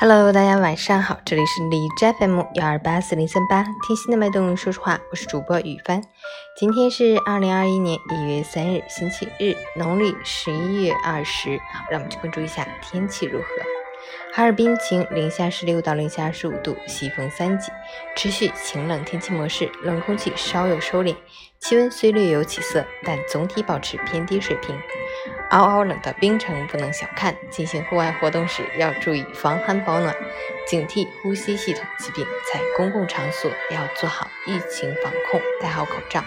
Hello，大家晚上好，这里是李斋 FM 幺二八四零三八，听心的脉动，说实话，我是主播雨帆。今天是二零二一年一月三日，星期日，农历十一月二十。好，让我们去关注一下天气如何。哈尔滨晴，零下十六到零下二十五度，西风三级，持续晴冷天气模式，冷空气稍有收敛，气温虽略有起色，但总体保持偏低水平。嗷嗷冷的冰城不能小看，进行户外活动时要注意防寒保暖，警惕呼吸系统疾病。在公共场所要做好疫情防控，戴好口罩，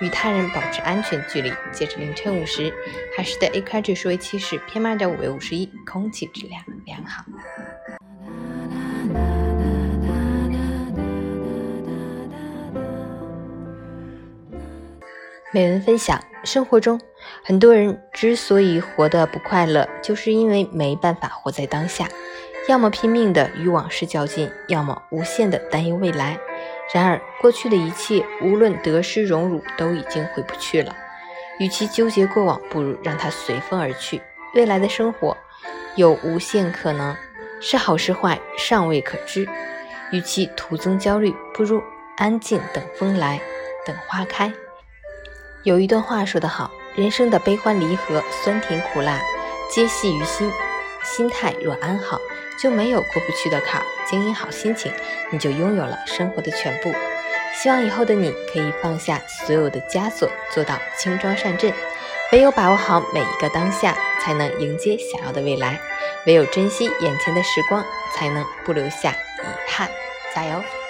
与他人保持安全距离。截至凌晨五时，海市的 AQI 指数为七十，PM 二点五为五十一，空气质量良好。美文分享：生活中，很多人之所以活得不快乐，就是因为没办法活在当下，要么拼命的与往事较劲，要么无限的担忧未来。然而，过去的一切，无论得失荣辱，都已经回不去了。与其纠结过往，不如让它随风而去。未来的生活有无限可能，是好是坏尚未可知。与其徒增焦虑，不如安静等风来，等花开。有一段话说得好：人生的悲欢离合、酸甜苦辣，皆系于心。心态若安好，就没有过不去的坎儿。经营好心情，你就拥有了生活的全部。希望以后的你可以放下所有的枷锁，做到轻装上阵。唯有把握好每一个当下，才能迎接想要的未来；唯有珍惜眼前的时光，才能不留下遗憾。加油！